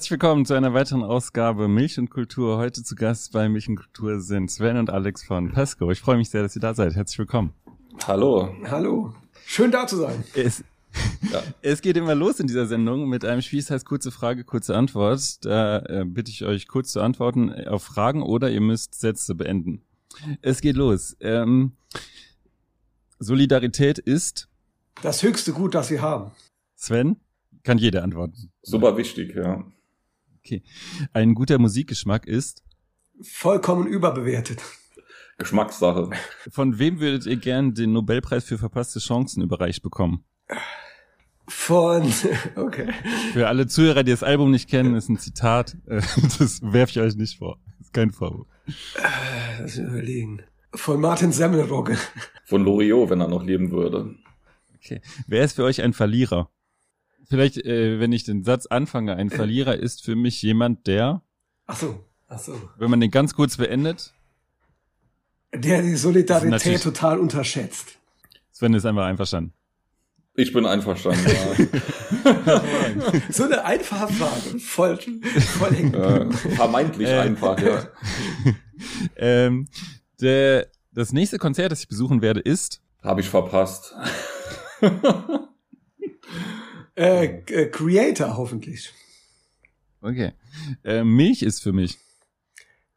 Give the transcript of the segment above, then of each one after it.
Herzlich willkommen zu einer weiteren Ausgabe Milch und Kultur. Heute zu Gast bei Milch und Kultur sind Sven und Alex von Pesco. Ich freue mich sehr, dass ihr da seid. Herzlich willkommen. Hallo. Hallo. Schön da zu sein. Es, ja. es geht immer los in dieser Sendung mit einem Spiel, das heißt kurze Frage, kurze Antwort. Da äh, bitte ich euch kurz zu antworten auf Fragen oder ihr müsst Sätze beenden. Es geht los. Ähm, Solidarität ist das höchste Gut, das wir haben. Sven? Kann jeder antworten. Super wichtig, ja. Okay. Ein guter Musikgeschmack ist? Vollkommen überbewertet. Geschmackssache. Von wem würdet ihr gern den Nobelpreis für verpasste Chancen überreicht bekommen? Von, okay. Für alle Zuhörer, die das Album nicht kennen, ist ein Zitat. Das werfe ich euch nicht vor. Das ist kein Vorwurf. Lass mich überlegen. Von Martin Semmelrogge. Von Loriot, wenn er noch leben würde. Okay. Wer ist für euch ein Verlierer? Vielleicht, äh, wenn ich den Satz anfange, ein Verlierer ist für mich jemand, der. Ach so, ach so. Wenn man den ganz kurz beendet. Der die Solidarität total unterschätzt. Sven ist einfach einverstanden. Ich bin einverstanden, ja. so eine einfache Frage. Voll, voll äh, Vermeintlich äh, einfach, ja. ähm, der, das nächste Konzert, das ich besuchen werde, ist. Habe ich verpasst. Äh, äh, Creator hoffentlich. Okay. Äh, Milch ist für mich.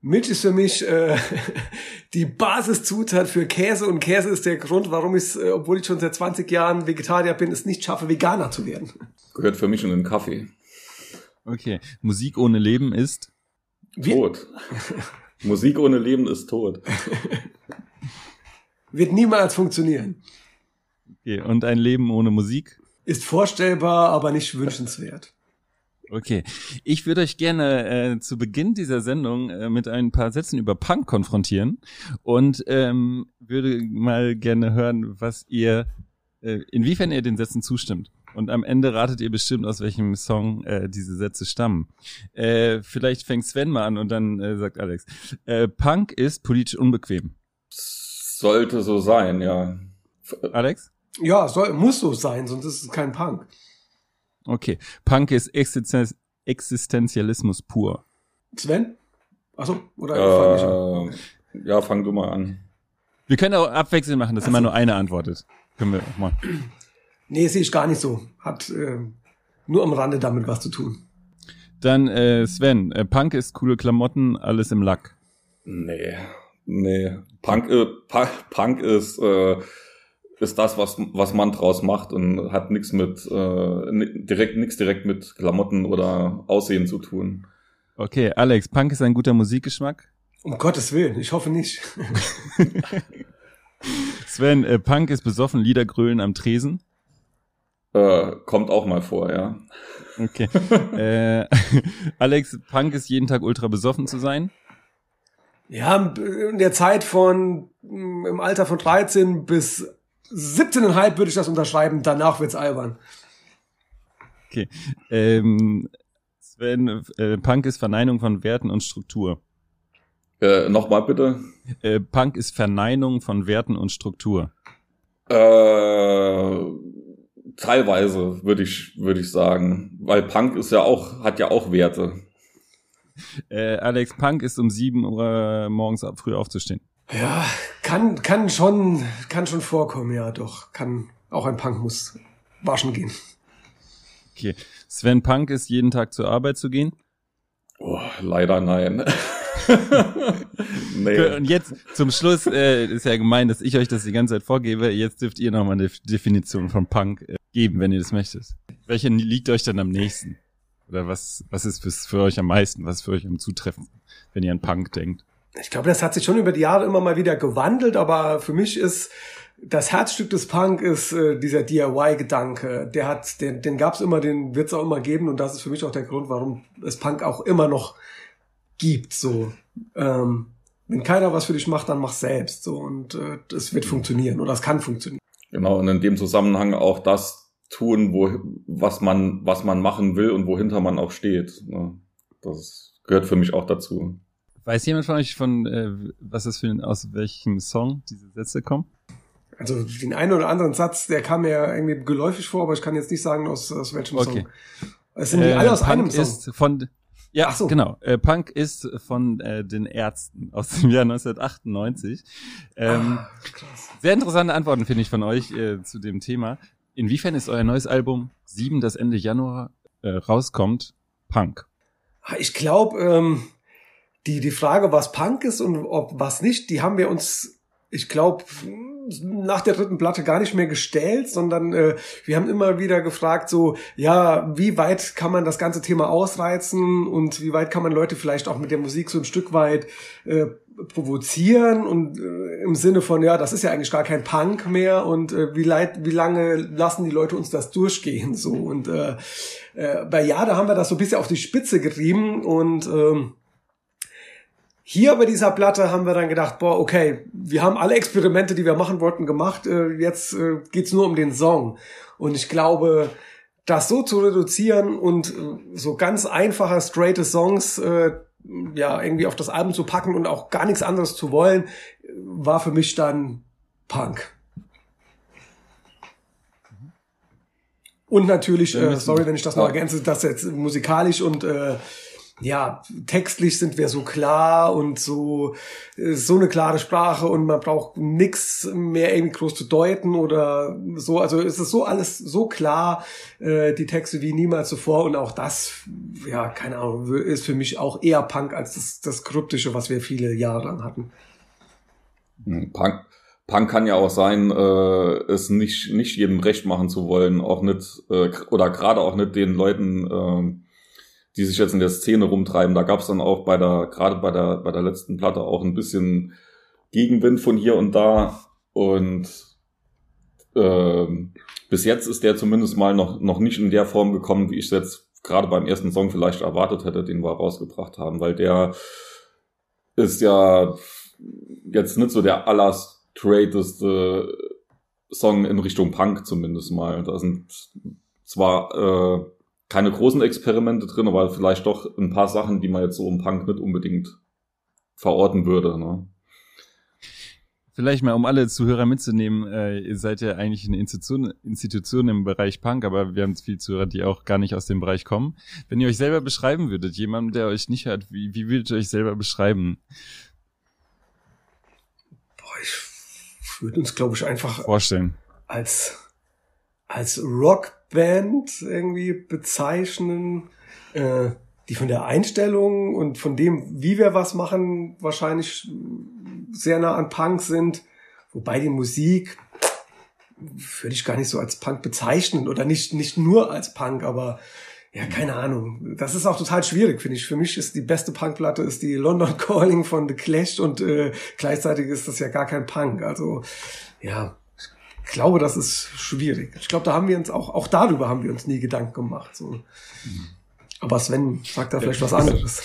Milch ist für mich äh, die Basiszutat für Käse und Käse ist der Grund, warum ich, äh, obwohl ich schon seit 20 Jahren Vegetarier bin, es nicht schaffe, Veganer zu werden. Gehört für mich in den Kaffee. Okay. Musik ohne Leben ist? Tot. Musik ohne Leben ist tot. Wird niemals funktionieren. Okay. Und ein Leben ohne Musik? Ist vorstellbar, aber nicht wünschenswert. Okay, ich würde euch gerne äh, zu Beginn dieser Sendung äh, mit ein paar Sätzen über Punk konfrontieren und ähm, würde mal gerne hören, was ihr, äh, inwiefern ihr den Sätzen zustimmt. Und am Ende ratet ihr bestimmt, aus welchem Song äh, diese Sätze stammen. Äh, vielleicht fängt Sven mal an und dann äh, sagt Alex. Äh, Punk ist politisch unbequem. Sollte so sein, ja. Alex? Ja, soll, muss so sein, sonst ist es kein Punk. Okay. Punk ist Existen Existenzialismus pur. Sven? Achso, oder äh, Ja, fang du mal an. Wir können auch abwechselnd machen, dass Ach immer nur eine antwortet. Können wir auch mal. Nee, sehe ich gar nicht so. Hat äh, nur am Rande damit was zu tun. Dann äh, Sven, äh, Punk ist coole Klamotten, alles im Lack. Nee, nee. Punk, äh, Punk ist äh, ist das, was, was man draus macht und hat nichts mit äh, direkt nichts direkt mit Klamotten oder Aussehen zu tun. Okay, Alex, Punk ist ein guter Musikgeschmack? Um Gottes Willen, ich hoffe nicht. Sven, äh, Punk ist besoffen, Liedergrölen am Tresen? Äh, kommt auch mal vor, ja. Okay. äh, Alex, Punk ist jeden Tag ultra besoffen zu sein? Ja, in der Zeit von im Alter von 13 bis 17,5 würde ich das unterschreiben, danach wird's albern. Okay. Ähm, Sven, äh, Punk ist Verneinung von Werten und Struktur. Äh, Nochmal bitte. Äh, Punk ist Verneinung von Werten und Struktur. Äh, teilweise würde ich würde ich sagen, weil Punk ist ja auch hat ja auch Werte. Äh, Alex Punk ist um sieben Uhr morgens früh aufzustehen. Ja, kann, kann schon, kann schon vorkommen, ja, doch. Kann, auch ein Punk muss waschen gehen. Okay. Sven Punk ist jeden Tag zur Arbeit zu gehen? Oh, leider nein. nee. Und jetzt zum Schluss äh, ist ja gemein, dass ich euch das die ganze Zeit vorgebe. Jetzt dürft ihr nochmal eine Definition von Punk äh, geben, wenn ihr das möchtet. Welche liegt euch dann am nächsten? Oder was, was ist für, für euch am meisten? Was ist für euch am Zutreffen, wenn ihr an Punk denkt? Ich glaube, das hat sich schon über die Jahre immer mal wieder gewandelt, aber für mich ist das Herzstück des Punk ist äh, dieser DIY-Gedanke. Der hat, den, den gab es immer, den wird es auch immer geben und das ist für mich auch der Grund, warum es Punk auch immer noch gibt. So, ähm, wenn keiner was für dich macht, dann mach selbst. So und äh, das wird funktionieren oder es kann funktionieren. Genau und in dem Zusammenhang auch das tun, wo was man was man machen will und wohinter man auch steht. Ne? Das gehört für mich auch dazu. Weiß jemand von euch von, äh, was das für ein, aus welchem Song diese Sätze kommen? Also den einen oder anderen Satz, der kam mir irgendwie geläufig vor, aber ich kann jetzt nicht sagen, aus, aus welchem okay. Song. Es sind die äh, alle aus Punk einem Song. Ist von, ja, so. genau. Äh, Punk ist von äh, den Ärzten aus dem Jahr 1998. Ähm, ah, sehr interessante Antworten finde ich von euch äh, zu dem Thema. Inwiefern ist euer neues Album 7, das Ende Januar äh, rauskommt, Punk? Ich glaube, ähm, die, die Frage, was Punk ist und ob was nicht, die haben wir uns, ich glaube, nach der dritten Platte gar nicht mehr gestellt, sondern äh, wir haben immer wieder gefragt, so, ja, wie weit kann man das ganze Thema ausreizen und wie weit kann man Leute vielleicht auch mit der Musik so ein Stück weit äh, provozieren und äh, im Sinne von, ja, das ist ja eigentlich gar kein Punk mehr und äh, wie, leid, wie lange lassen die Leute uns das durchgehen so und äh, äh, bei Jade haben wir das so ein bisschen auf die Spitze getrieben und ähm, hier bei dieser Platte haben wir dann gedacht, boah, okay, wir haben alle Experimente, die wir machen wollten, gemacht. Äh, jetzt äh, geht's nur um den Song. Und ich glaube, das so zu reduzieren und äh, so ganz einfache, straighte Songs ja irgendwie auf das Album zu packen und auch gar nichts anderes zu wollen, war für mich dann Punk. Und natürlich, äh, sorry, wenn ich das noch ergänze, dass jetzt musikalisch und äh, ja, textlich sind wir so klar und so, äh, so eine klare Sprache und man braucht nix mehr irgendwie groß zu deuten oder so. Also es ist so alles so klar, äh, die Texte wie niemals zuvor und auch das, ja, keine Ahnung, ist für mich auch eher Punk als das, das Kryptische, was wir viele Jahre lang hatten. Hm, Punk, Punk kann ja auch sein, äh, es nicht, nicht jedem recht machen zu wollen, auch nicht, äh, oder gerade auch nicht den Leuten, äh, die sich jetzt in der Szene rumtreiben. Da gab es dann auch bei der, gerade bei der, bei der letzten Platte auch ein bisschen Gegenwind von hier und da. Und äh, bis jetzt ist der zumindest mal noch, noch nicht in der Form gekommen, wie ich es jetzt gerade beim ersten Song vielleicht erwartet hätte, den wir rausgebracht haben, weil der ist ja jetzt nicht so der allerstraighteste Song in Richtung Punk zumindest mal. Da sind zwar äh, keine großen Experimente drin, aber vielleicht doch ein paar Sachen, die man jetzt so im Punk nicht unbedingt verorten würde. Ne? Vielleicht mal, um alle Zuhörer mitzunehmen, äh, ihr seid ja eigentlich eine Institution, Institution im Bereich Punk, aber wir haben viele Zuhörer, die auch gar nicht aus dem Bereich kommen. Wenn ihr euch selber beschreiben würdet, jemand, der euch nicht hört, wie, wie würdet ihr euch selber beschreiben? Boah, ich würde uns, glaube ich, einfach vorstellen. Als, als Rock Band irgendwie bezeichnen, äh, die von der Einstellung und von dem, wie wir was machen, wahrscheinlich sehr nah an Punk sind. Wobei die Musik würde ich gar nicht so als Punk bezeichnen oder nicht, nicht nur als Punk, aber ja, keine Ahnung. Das ist auch total schwierig, finde ich. Für mich ist die beste Punkplatte ist die London Calling von The Clash und äh, gleichzeitig ist das ja gar kein Punk. Also ja, ich glaube, das ist schwierig. Ich glaube, da haben wir uns auch, auch darüber haben wir uns nie Gedanken gemacht. So. Aber Sven sagt da vielleicht was anderes.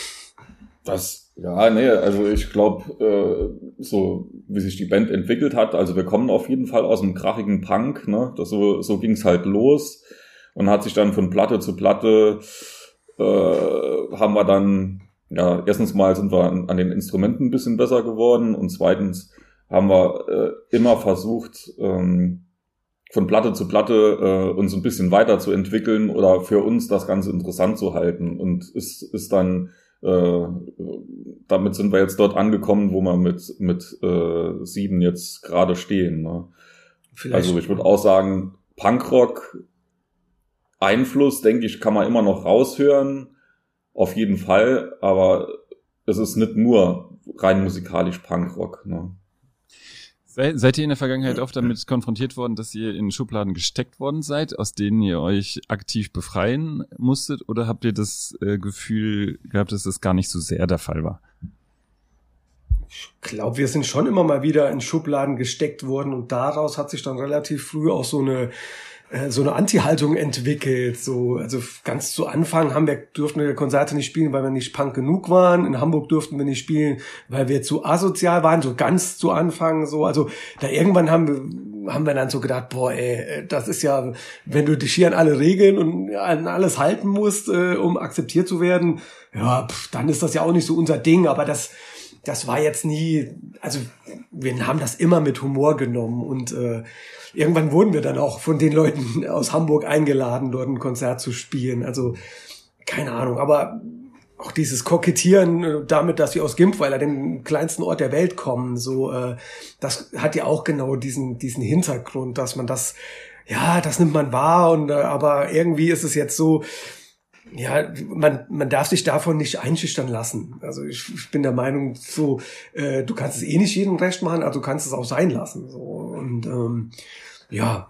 Das, ja, nee, also ich glaube, äh, so wie sich die Band entwickelt hat, also wir kommen auf jeden Fall aus einem krachigen Punk, ne? Das so, so ging's halt los und hat sich dann von Platte zu Platte äh, haben wir dann, ja, erstens mal sind wir an, an den Instrumenten ein bisschen besser geworden und zweitens haben wir äh, immer versucht, ähm, von Platte zu Platte äh, uns ein bisschen weiterzuentwickeln oder für uns das Ganze interessant zu halten. Und ist, ist dann, äh, damit sind wir jetzt dort angekommen, wo wir mit, mit äh, sieben jetzt gerade stehen. Ne? Also ich würde auch sagen, Punkrock Einfluss, denke ich, kann man immer noch raushören. Auf jeden Fall, aber es ist nicht nur rein musikalisch Punkrock. Ne? Seid ihr in der Vergangenheit oft damit konfrontiert worden, dass ihr in Schubladen gesteckt worden seid, aus denen ihr euch aktiv befreien musstet? Oder habt ihr das äh, Gefühl gehabt, dass das gar nicht so sehr der Fall war? Ich glaube, wir sind schon immer mal wieder in Schubladen gesteckt worden und daraus hat sich dann relativ früh auch so eine so eine Anti-Haltung entwickelt. So, also ganz zu Anfang haben wir, durften wir Konzerte nicht spielen, weil wir nicht Punk genug waren. In Hamburg durften wir nicht spielen, weil wir zu asozial waren, so ganz zu Anfang. So, also da irgendwann haben wir, haben wir dann so gedacht, boah, ey, das ist ja, wenn du dich hier an alle Regeln und an alles halten musst, äh, um akzeptiert zu werden, ja, pff, dann ist das ja auch nicht so unser Ding. Aber das das war jetzt nie, also wir haben das immer mit Humor genommen und äh, irgendwann wurden wir dann auch von den Leuten aus Hamburg eingeladen, dort ein Konzert zu spielen. Also keine Ahnung, aber auch dieses Kokettieren äh, damit, dass wir aus Gimpweiler, dem kleinsten Ort der Welt kommen, so, äh, das hat ja auch genau diesen, diesen Hintergrund, dass man das, ja, das nimmt man wahr und, äh, aber irgendwie ist es jetzt so, ja, man, man darf sich davon nicht einschüchtern lassen. Also ich, ich bin der Meinung, so, äh, du kannst es eh nicht jedem recht machen, also du kannst es auch sein lassen. So. Und ähm, ja,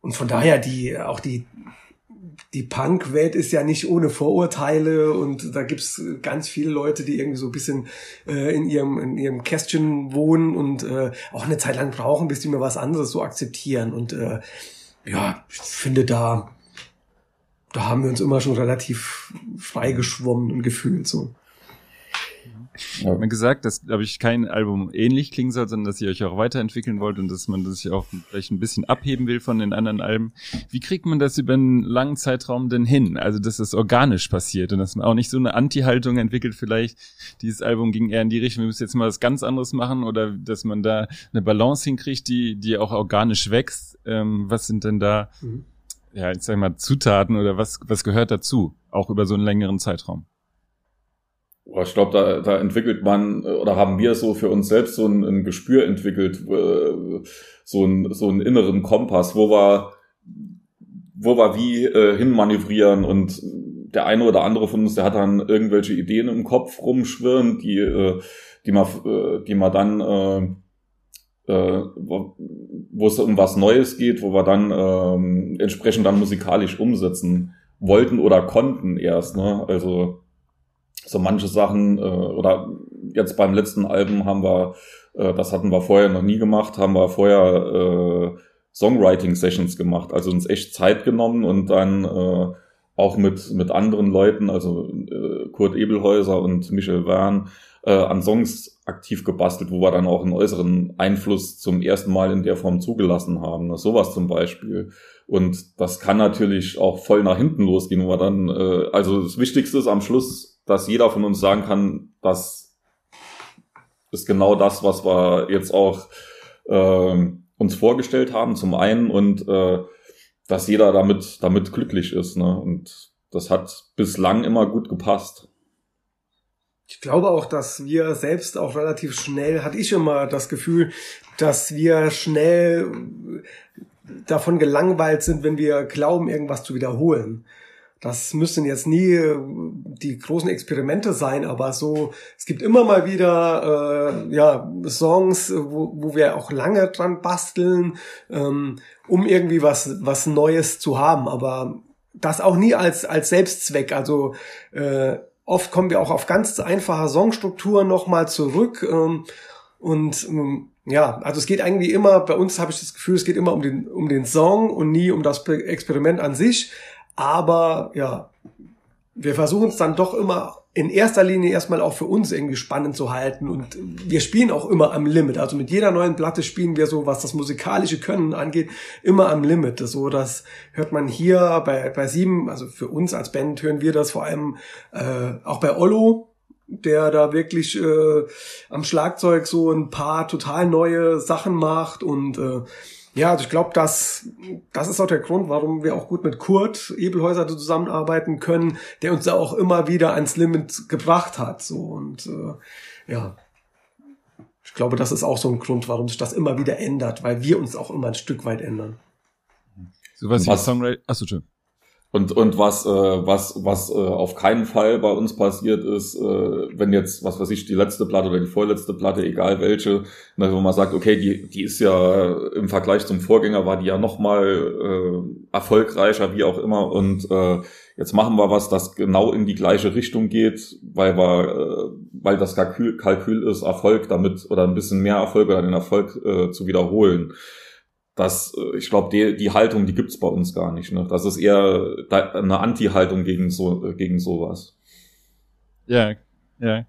und von daher die, auch die, die Punk-Welt ist ja nicht ohne Vorurteile und da gibt's ganz viele Leute, die irgendwie so ein bisschen äh, in ihrem in ihrem Kästchen wohnen und äh, auch eine Zeit lang brauchen, bis die mir was anderes so akzeptieren. Und äh, ja, ich finde da da haben wir uns immer schon relativ frei geschwommen und gefühlt so. Ich habe mir gesagt, dass, glaube ich, kein Album ähnlich klingen soll, sondern dass ihr euch auch weiterentwickeln wollt und dass man sich auch vielleicht ein bisschen abheben will von den anderen Alben. Wie kriegt man das über einen langen Zeitraum denn hin? Also, dass das organisch passiert und dass man auch nicht so eine Anti-Haltung entwickelt, vielleicht dieses Album ging eher in die Richtung, wir müssen jetzt mal was ganz anderes machen oder dass man da eine Balance hinkriegt, die, die auch organisch wächst. Ähm, was sind denn da, mhm. Ja, ich sag mal, Zutaten oder was, was gehört dazu? Auch über so einen längeren Zeitraum? ich glaube, da, da entwickelt man oder haben wir so für uns selbst so ein, ein Gespür entwickelt, äh, so, ein, so einen inneren Kompass, wo wir, wo wir wie äh, hinmanövrieren und der eine oder andere von uns, der hat dann irgendwelche Ideen im Kopf rumschwirren, die, äh, die man, äh, die man dann, äh, äh, wo es um was Neues geht, wo wir dann äh, entsprechend dann musikalisch umsetzen wollten oder konnten erst. Ne? Also so manche Sachen äh, oder jetzt beim letzten Album haben wir, äh, das hatten wir vorher noch nie gemacht, haben wir vorher äh, Songwriting-Sessions gemacht, also uns echt Zeit genommen und dann äh, auch mit, mit anderen Leuten, also äh, Kurt Ebelhäuser und Michel Wern, äh, an Songs aktiv gebastelt, wo wir dann auch einen äußeren Einfluss zum ersten Mal in der Form zugelassen haben. Sowas zum Beispiel. Und das kann natürlich auch voll nach hinten losgehen, wo wir dann, äh, also das Wichtigste ist am Schluss dass jeder von uns sagen kann, das ist genau das, was wir jetzt auch äh, uns vorgestellt haben, zum einen und äh, dass jeder damit, damit glücklich ist. Ne? Und das hat bislang immer gut gepasst. Ich glaube auch, dass wir selbst auch relativ schnell, hatte ich immer das Gefühl, dass wir schnell davon gelangweilt sind, wenn wir glauben, irgendwas zu wiederholen. Das müssen jetzt nie äh, die großen Experimente sein, aber so, es gibt immer mal wieder äh, ja, Songs, wo, wo wir auch lange dran basteln, ähm, um irgendwie was, was Neues zu haben. Aber das auch nie als, als Selbstzweck. Also äh, oft kommen wir auch auf ganz einfache Songstrukturen nochmal zurück. Ähm, und ähm, ja, also es geht eigentlich immer, bei uns habe ich das Gefühl, es geht immer um den, um den Song und nie um das Experiment an sich. Aber ja, wir versuchen es dann doch immer in erster Linie erstmal auch für uns irgendwie spannend zu halten und wir spielen auch immer am Limit. Also mit jeder neuen Platte spielen wir so, was das musikalische Können angeht, immer am Limit. So, das hört man hier bei, bei Sieben, also für uns als Band hören wir das vor allem äh, auch bei Ollo, der da wirklich äh, am Schlagzeug so ein paar total neue Sachen macht und äh, ja, also ich glaube, das, das ist auch der Grund, warum wir auch gut mit Kurt Ebelhäuser zusammenarbeiten können, der uns da auch immer wieder ans Limit gebracht hat. So und äh, ja, ich glaube, das ist auch so ein Grund, warum sich das immer wieder ändert, weil wir uns auch immer ein Stück weit ändern. So was, was Songwriting. Achso, schön. Und, und was, äh, was, was äh, auf keinen Fall bei uns passiert ist, äh, wenn jetzt, was weiß ich, die letzte Platte oder die vorletzte Platte, egal welche, ne, wo man sagt, okay, die, die ist ja im Vergleich zum Vorgänger, war die ja nochmal äh, erfolgreicher, wie auch immer. Und äh, jetzt machen wir was, das genau in die gleiche Richtung geht, weil wir, äh, weil das Kalkül, Kalkül ist, Erfolg damit oder ein bisschen mehr Erfolg oder den Erfolg äh, zu wiederholen das, äh, ich glaube, die, die Haltung, die gibt's bei uns gar nicht. Ne? Das ist eher eine Anti-Haltung gegen so äh, gegen sowas. Ja, ja.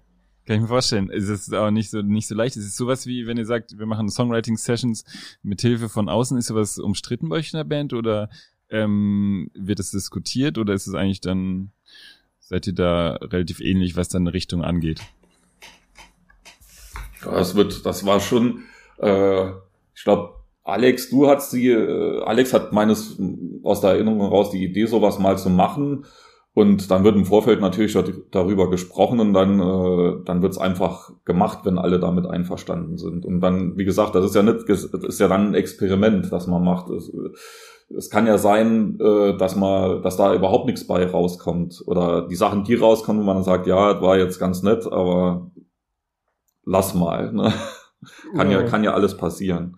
Kann ich mir vorstellen. Es ist auch nicht so, nicht so leicht. Es ist sowas wie, wenn ihr sagt, wir machen Songwriting-Sessions mit Hilfe von außen. Ist sowas umstritten bei euch in der Band oder ähm, wird es diskutiert oder ist es eigentlich dann, seid ihr da relativ ähnlich, was dann eine Richtung angeht? Das wird, das war schon, äh, ich glaube, Alex, du hast die, äh, Alex hat meines aus der Erinnerung heraus die Idee, sowas mal zu machen. Und dann wird im Vorfeld natürlich darüber gesprochen und dann, äh, dann wird es einfach gemacht, wenn alle damit einverstanden sind. Und dann, wie gesagt, das ist ja nicht, das ist ja dann ein Experiment, das man macht. Es, es kann ja sein, äh, dass man, dass da überhaupt nichts bei rauskommt. Oder die Sachen, die rauskommen, wo man sagt, ja, das war jetzt ganz nett, aber lass mal. Ne? Kann ja. ja, kann ja alles passieren.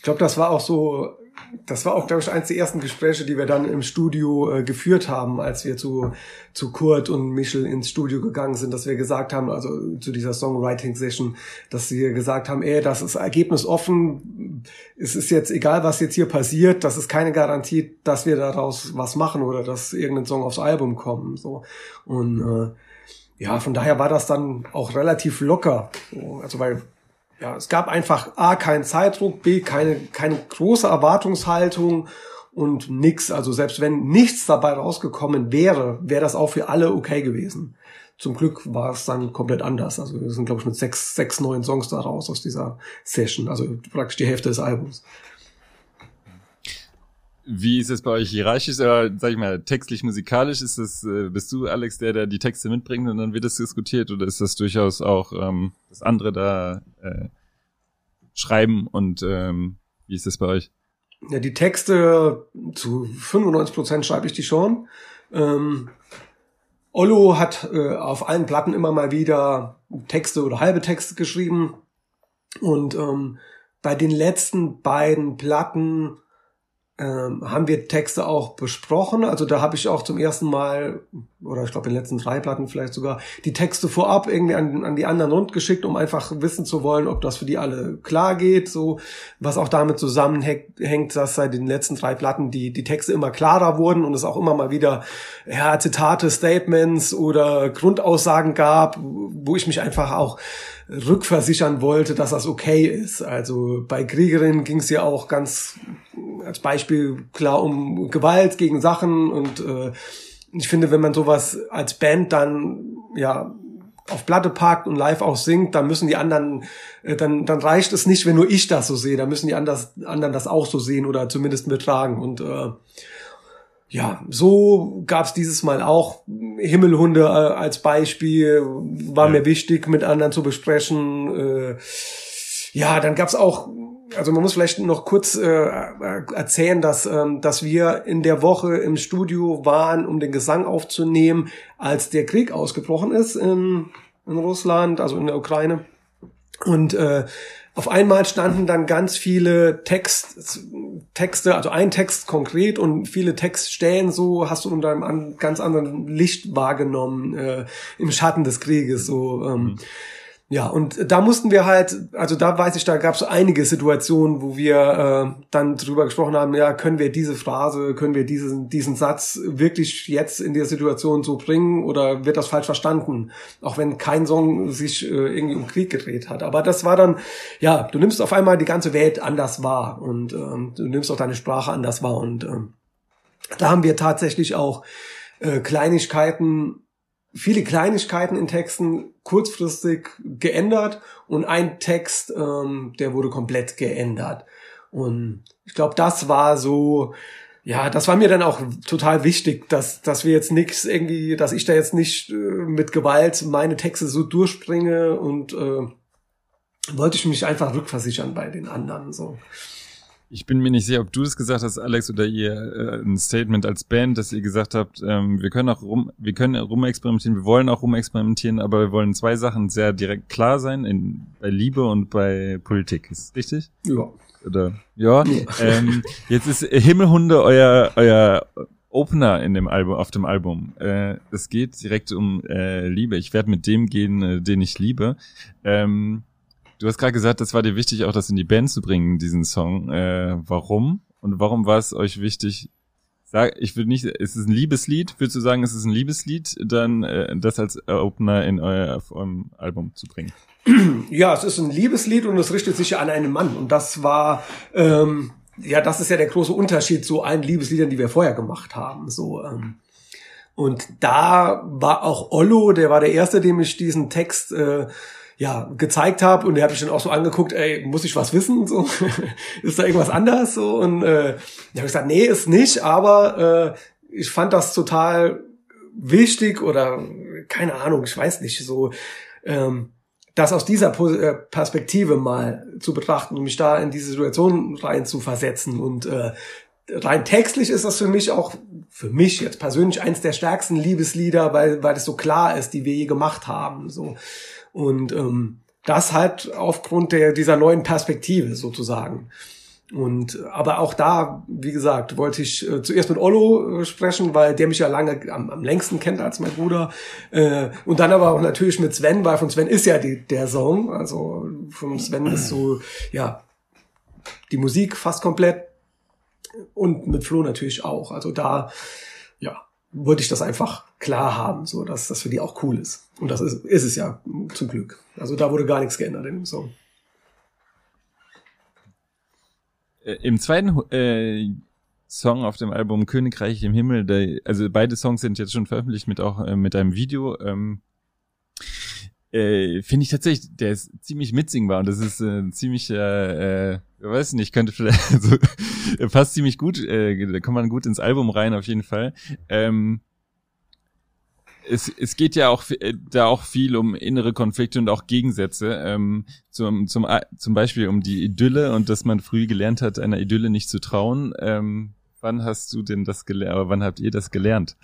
Ich glaube, das war auch so das war auch, glaube ich, eines der ersten Gespräche, die wir dann im Studio äh, geführt haben, als wir zu, zu Kurt und Michel ins Studio gegangen sind, dass wir gesagt haben, also zu dieser Songwriting-Session, dass wir gesagt haben, ey, das ist Ergebnis offen, es ist jetzt egal, was jetzt hier passiert, das ist keine Garantie, dass wir daraus was machen oder dass irgendein Song aufs Album kommt. So. Und äh, ja, von daher war das dann auch relativ locker. Also weil ja, es gab einfach A, keinen Zeitdruck, B, keine, keine große Erwartungshaltung und nix. Also selbst wenn nichts dabei rausgekommen wäre, wäre das auch für alle okay gewesen. Zum Glück war es dann komplett anders. Also wir sind, glaube ich, mit sechs, sechs neuen Songs da raus aus dieser Session. Also praktisch die Hälfte des Albums. Wie ist es bei euch hierarchisch, oder sag ich mal, textlich, musikalisch? Ist das, äh, bist du, Alex, der da die Texte mitbringt und dann wird es diskutiert oder ist das durchaus auch, ähm, das andere da äh, schreiben und ähm, wie ist das bei euch? Ja, die Texte zu 95 Prozent schreibe ich die schon. Ähm, Ollo hat äh, auf allen Platten immer mal wieder Texte oder halbe Texte geschrieben und ähm, bei den letzten beiden Platten ähm, haben wir Texte auch besprochen. Also da habe ich auch zum ersten Mal, oder ich glaube in den letzten drei Platten vielleicht sogar, die Texte vorab irgendwie an, an die anderen rundgeschickt, um einfach wissen zu wollen, ob das für die alle klar geht. So, was auch damit zusammenhängt, dass seit den letzten drei Platten die, die Texte immer klarer wurden und es auch immer mal wieder ja, Zitate, Statements oder Grundaussagen gab, wo ich mich einfach auch rückversichern wollte, dass das okay ist. Also bei Kriegerin ging es ja auch ganz als Beispiel klar um Gewalt gegen Sachen und äh, ich finde, wenn man sowas als Band dann ja auf Platte packt und live auch singt, dann müssen die anderen, äh, dann, dann reicht es nicht, wenn nur ich das so sehe, dann müssen die anders, anderen das auch so sehen oder zumindest mittragen. Und äh, ja, so gab's dieses Mal auch Himmelhunde äh, als Beispiel, war ja. mir wichtig, mit anderen zu besprechen. Äh, ja, dann gab's auch, also man muss vielleicht noch kurz äh, erzählen, dass, ähm, dass wir in der Woche im Studio waren, um den Gesang aufzunehmen, als der Krieg ausgebrochen ist in, in Russland, also in der Ukraine. Und äh, auf einmal standen dann ganz viele Text, Texte, also ein Text konkret und viele Textstellen so hast du unter einem ganz anderen Licht wahrgenommen äh, im Schatten des Krieges so. Ähm, mhm. Ja, und da mussten wir halt, also da weiß ich, da gab es einige Situationen, wo wir äh, dann drüber gesprochen haben, ja, können wir diese Phrase, können wir diesen, diesen Satz wirklich jetzt in der Situation so bringen oder wird das falsch verstanden? Auch wenn kein Song sich äh, irgendwie um Krieg gedreht hat. Aber das war dann, ja, du nimmst auf einmal die ganze Welt anders wahr und ähm, du nimmst auch deine Sprache anders wahr. Und ähm, da haben wir tatsächlich auch äh, Kleinigkeiten viele Kleinigkeiten in Texten kurzfristig geändert und ein Text, ähm, der wurde komplett geändert. Und ich glaube, das war so, ja, das war mir dann auch total wichtig, dass, dass wir jetzt nichts irgendwie, dass ich da jetzt nicht äh, mit Gewalt meine Texte so durchbringe und äh, wollte ich mich einfach rückversichern bei den anderen so. Ich bin mir nicht sicher, ob du es gesagt hast, Alex, oder ihr äh, ein Statement als Band, dass ihr gesagt habt, ähm, wir können auch rum, wir können rumexperimentieren, wir wollen auch rumexperimentieren, aber wir wollen zwei Sachen sehr direkt klar sein, in, bei Liebe und bei Politik. Ist richtig? Ja. Oder ja. ja. Ähm, jetzt ist Himmelhunde euer euer Opener in dem Album, auf dem Album. Äh, es geht direkt um äh, Liebe. Ich werde mit dem gehen, äh, den ich liebe. Ähm, Du hast gerade gesagt, das war dir wichtig, auch das in die Band zu bringen, diesen Song. Äh, warum? Und warum war es euch wichtig? Sag, ich will nicht, ist es ein Liebeslied? Würdest du sagen, es ist ein Liebeslied, dann äh, das als Opener in euer auf eurem Album zu bringen? Ja, es ist ein Liebeslied und es richtet sich ja an einen Mann. Und das war, ähm, ja, das ist ja der große Unterschied zu allen Liebesliedern, die wir vorher gemacht haben. So, ähm, und da war auch Ollo, der war der Erste, dem ich diesen Text äh, ja gezeigt habe und er hat mich dann auch so angeguckt, ey, muss ich was wissen? So ist da irgendwas anders? So und äh, ich habe gesagt, nee, ist nicht, aber äh, ich fand das total wichtig oder keine Ahnung, ich weiß nicht so. Ähm, das aus dieser äh, Perspektive mal zu betrachten und mich da in diese Situation rein zu versetzen und äh, rein textlich ist das für mich auch, für mich jetzt persönlich eins der stärksten Liebeslieder, weil, weil es so klar ist, die wir je gemacht haben, so. Und, ähm, das halt aufgrund der, dieser neuen Perspektive sozusagen. Und aber auch da, wie gesagt, wollte ich äh, zuerst mit Ollo äh, sprechen, weil der mich ja lange am, am längsten kennt als mein Bruder. Äh, und dann aber auch natürlich mit Sven, weil von Sven ist ja die, der Song. Also von Sven ist so, ja, die Musik fast komplett. Und mit Flo natürlich auch. Also da, ja, wollte ich das einfach klar haben, so dass das für die auch cool ist. Und das ist, ist es ja zum Glück. Also da wurde gar nichts geändert in dem Song. Äh, Im zweiten äh, Song auf dem Album Königreich im Himmel, der, also beide Songs sind jetzt schon veröffentlicht mit auch äh, mit einem Video. Ähm, äh, Finde ich tatsächlich, der ist ziemlich mitsingbar und das ist äh, ziemlich, äh, äh, weiß nicht, könnte vielleicht so passt ziemlich gut, äh, da kommt man gut ins Album rein auf jeden Fall. Ähm, es, es geht ja auch äh, da auch viel um innere Konflikte und auch Gegensätze. Ähm, zum, zum, zum Beispiel um die Idylle und dass man früh gelernt hat, einer Idylle nicht zu trauen. Ähm, wann hast du denn das gelernt, aber wann habt ihr das gelernt?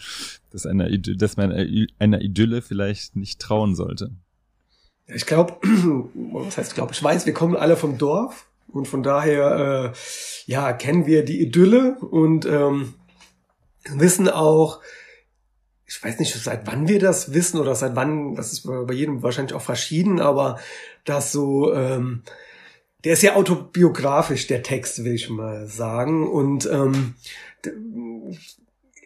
Dass, einer Idylle, dass man einer Idylle vielleicht nicht trauen sollte? Ich glaube, was heißt glaube, ich weiß, wir kommen alle vom Dorf und von daher äh, ja kennen wir die Idylle und ähm, wissen auch, ich weiß nicht, seit wann wir das wissen oder seit wann, das ist bei jedem wahrscheinlich auch verschieden, aber das so, ähm, der ist ja autobiografisch, der Text, will ich mal sagen. Und ähm,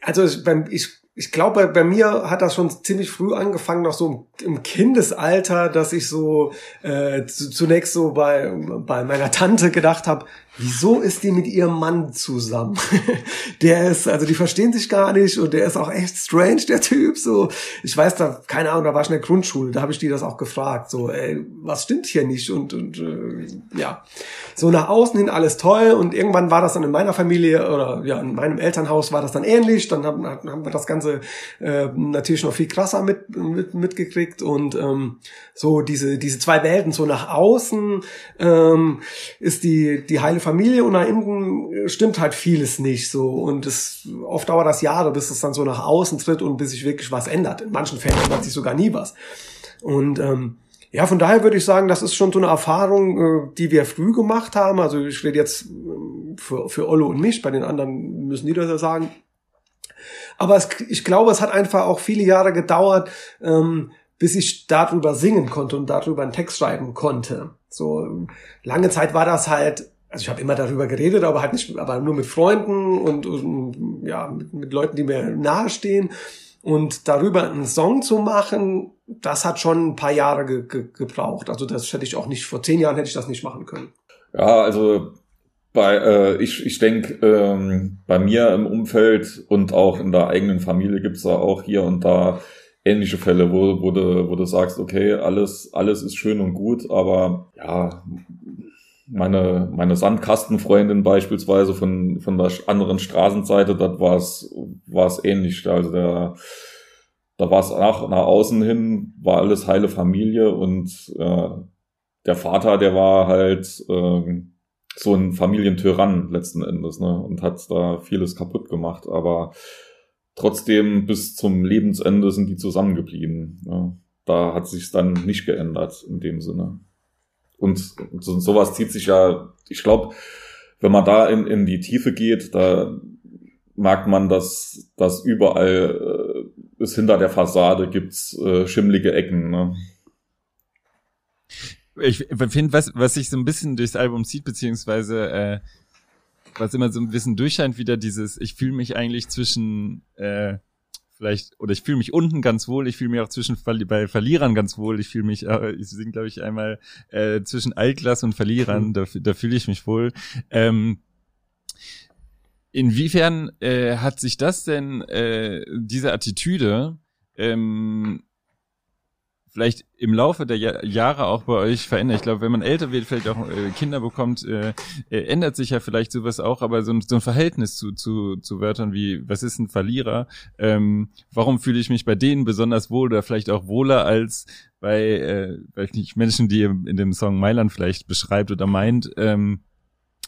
also beim, ich ich glaube, bei mir hat das schon ziemlich früh angefangen, noch so im Kindesalter, dass ich so äh, zunächst so bei, bei meiner Tante gedacht habe, wieso ist die mit ihrem Mann zusammen? der ist, also die verstehen sich gar nicht und der ist auch echt strange, der Typ. So, ich weiß da, keine Ahnung, da war ich in der Grundschule, da habe ich die das auch gefragt. So, ey, was stimmt hier nicht? Und, und äh, ja, so nach außen hin alles toll und irgendwann war das dann in meiner Familie oder ja, in meinem Elternhaus war das dann ähnlich. Dann haben, haben wir das Ganze äh, natürlich noch viel krasser mit, mit, mitgekriegt und ähm, so diese, diese zwei Welten, so nach außen ähm, ist die, die heile Familie und nach innen stimmt halt vieles nicht so und es oft dauert das Jahre, bis es dann so nach außen tritt und bis sich wirklich was ändert. In manchen Fällen ändert sich sogar nie was. Und ähm, ja, von daher würde ich sagen, das ist schon so eine Erfahrung, äh, die wir früh gemacht haben. Also ich rede jetzt ähm, für, für Ollo und mich, bei den anderen müssen die das ja sagen. Aber es, ich glaube, es hat einfach auch viele Jahre gedauert, ähm, bis ich darüber singen konnte und darüber einen Text schreiben konnte. So lange Zeit war das halt, also ich habe immer darüber geredet, aber halt nicht, aber nur mit Freunden und, und ja mit, mit Leuten, die mir nahestehen. Und darüber einen Song zu machen, das hat schon ein paar Jahre ge ge gebraucht. Also das hätte ich auch nicht, vor zehn Jahren hätte ich das nicht machen können. Ja, also bei, äh, ich, ich denke, ähm, bei mir im Umfeld und auch in der eigenen Familie gibt's da auch hier und da ähnliche Fälle, wo, wo, du, wo du sagst, okay, alles, alles ist schön und gut, aber ja, meine, meine Sandkastenfreundin beispielsweise von, von der anderen Straßenseite, das war es war es ähnlich. Also der, da war es nach, nach außen hin, war alles heile Familie und äh, der Vater, der war halt äh, so ein Familientyrann letzten Endes, ne? Und hat da vieles kaputt gemacht. Aber trotzdem bis zum Lebensende sind die zusammengeblieben. Ja. Da hat sich dann nicht geändert in dem Sinne. Und so, sowas zieht sich ja, ich glaube, wenn man da in, in die Tiefe geht, da merkt man, dass, dass überall äh, es hinter der Fassade gibt's äh, schimmlige Ecken. Ne? Ich finde, was, was sich so ein bisschen durchs Album zieht, beziehungsweise äh, was immer so ein bisschen durchscheint, wieder dieses, ich fühle mich eigentlich zwischen äh, vielleicht, oder ich fühle mich unten ganz wohl, ich fühle mich auch zwischen bei Verlierern ganz wohl, ich fühle mich, äh, ich singe, glaube ich, einmal äh, zwischen Altglas und Verlierern, mhm. da, da fühle ich mich wohl. Ähm, inwiefern äh, hat sich das denn, äh, diese Attitüde, ähm, vielleicht im Laufe der ja Jahre auch bei euch verändert. Ich glaube, wenn man älter wird, vielleicht auch äh, Kinder bekommt, äh, äh, ändert sich ja vielleicht sowas auch, aber so ein, so ein Verhältnis zu, zu, zu Wörtern wie, was ist ein Verlierer? Ähm, warum fühle ich mich bei denen besonders wohl oder vielleicht auch wohler als bei, äh, nicht, Menschen, die ihr in dem Song Mailand vielleicht beschreibt oder meint? Ähm,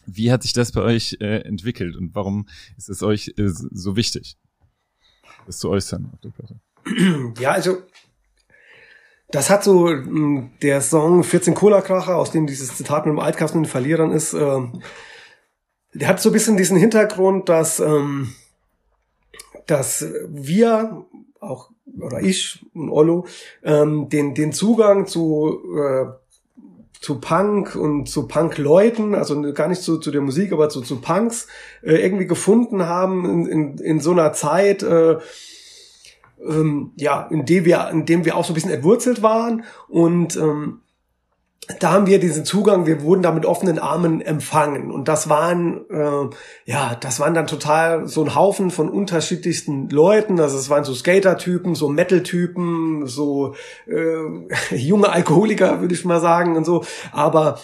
wie hat sich das bei euch äh, entwickelt und warum ist es euch äh, so wichtig, das zu äußern auf der Platte? Ja, also das hat so hm, der Song 14 Cola-Kracher, aus dem dieses Zitat mit dem Altkasten und den Verlierern ist, äh, der hat so ein bisschen diesen Hintergrund, dass, ähm, dass wir, auch oder ich und Ollo, ähm, den, den Zugang zu äh, zu Punk und zu Punk-Leuten, also gar nicht zu, zu der Musik, aber zu, zu Punks, äh, irgendwie gefunden haben in, in, in so einer Zeit, äh, ähm, ja, in dem wir, in dem wir auch so ein bisschen entwurzelt waren und ähm, da haben wir diesen Zugang, wir wurden da mit offenen Armen empfangen. Und das waren, äh, ja, das waren dann total so ein Haufen von unterschiedlichsten Leuten. Also es waren so Skater-Typen, so Metal-Typen, so äh, junge Alkoholiker, würde ich mal sagen und so. Aber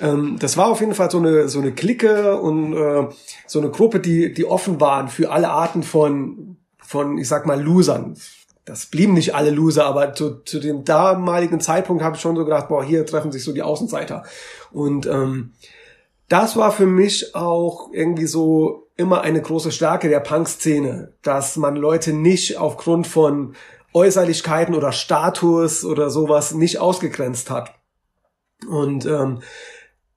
ähm, das war auf jeden Fall so eine, so eine Clique und äh, so eine Gruppe, die, die offen waren für alle Arten von, von, ich sag mal, Losern das blieben nicht alle Loser, aber zu, zu dem damaligen Zeitpunkt habe ich schon so gedacht, boah, hier treffen sich so die Außenseiter. Und ähm, das war für mich auch irgendwie so immer eine große Stärke der Punk-Szene, dass man Leute nicht aufgrund von Äußerlichkeiten oder Status oder sowas nicht ausgegrenzt hat. Und ähm,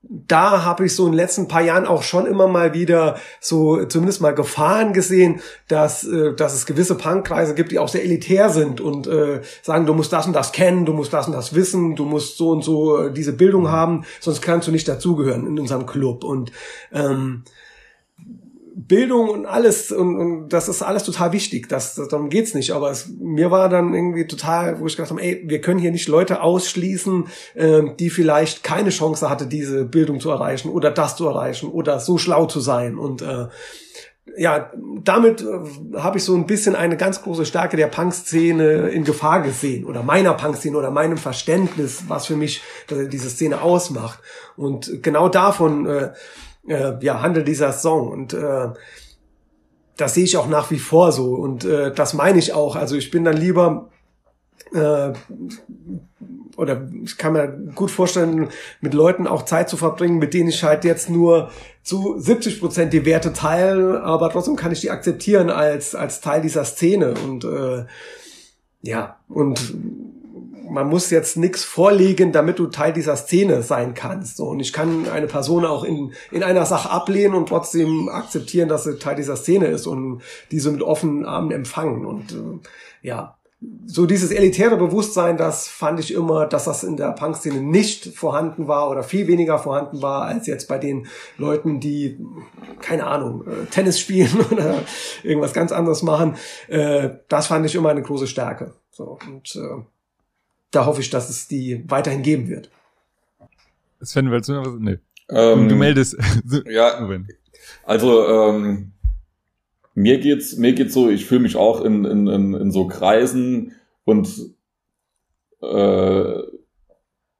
da habe ich so in den letzten paar Jahren auch schon immer mal wieder so zumindest mal Gefahren gesehen, dass, äh, dass es gewisse Punkkreise gibt, die auch sehr elitär sind und äh, sagen, du musst das und das kennen, du musst das und das wissen, du musst so und so äh, diese Bildung haben, sonst kannst du nicht dazugehören in unserem Club. Und ähm, Bildung und alles und, und das ist alles total wichtig. Das, das darum geht's nicht. Aber es, mir war dann irgendwie total, wo ich gedacht habe, ey, wir können hier nicht Leute ausschließen, äh, die vielleicht keine Chance hatte, diese Bildung zu erreichen oder das zu erreichen oder so schlau zu sein. Und äh, ja, damit äh, habe ich so ein bisschen eine ganz große Stärke der Punk-Szene in Gefahr gesehen oder meiner Punk-Szene oder meinem Verständnis, was für mich diese Szene ausmacht. Und genau davon äh, äh, ja, handelt dieser Song. Und äh, das sehe ich auch nach wie vor so. Und äh, das meine ich auch. Also ich bin dann lieber äh, oder ich kann mir gut vorstellen, mit Leuten auch Zeit zu verbringen, mit denen ich halt jetzt nur zu 70 Prozent die Werte teile, aber trotzdem kann ich die akzeptieren als, als Teil dieser Szene und äh, ja, und man muss jetzt nichts vorlegen, damit du Teil dieser Szene sein kannst. So, und ich kann eine Person auch in, in einer Sache ablehnen und trotzdem akzeptieren, dass sie Teil dieser Szene ist und diese mit offenen Armen empfangen. Und äh, ja, so dieses elitäre Bewusstsein, das fand ich immer, dass das in der Punk-Szene nicht vorhanden war oder viel weniger vorhanden war als jetzt bei den Leuten, die, keine Ahnung, äh, Tennis spielen oder irgendwas ganz anderes machen. Äh, das fand ich immer eine große Stärke. So, und äh, da hoffe ich, dass es die weiterhin geben wird. Sven, willst du noch was? Nee. Ähm, du meldest. ja. Also, ähm, mir geht's, mir geht's so, ich fühle mich auch in, in, in, in so Kreisen und äh,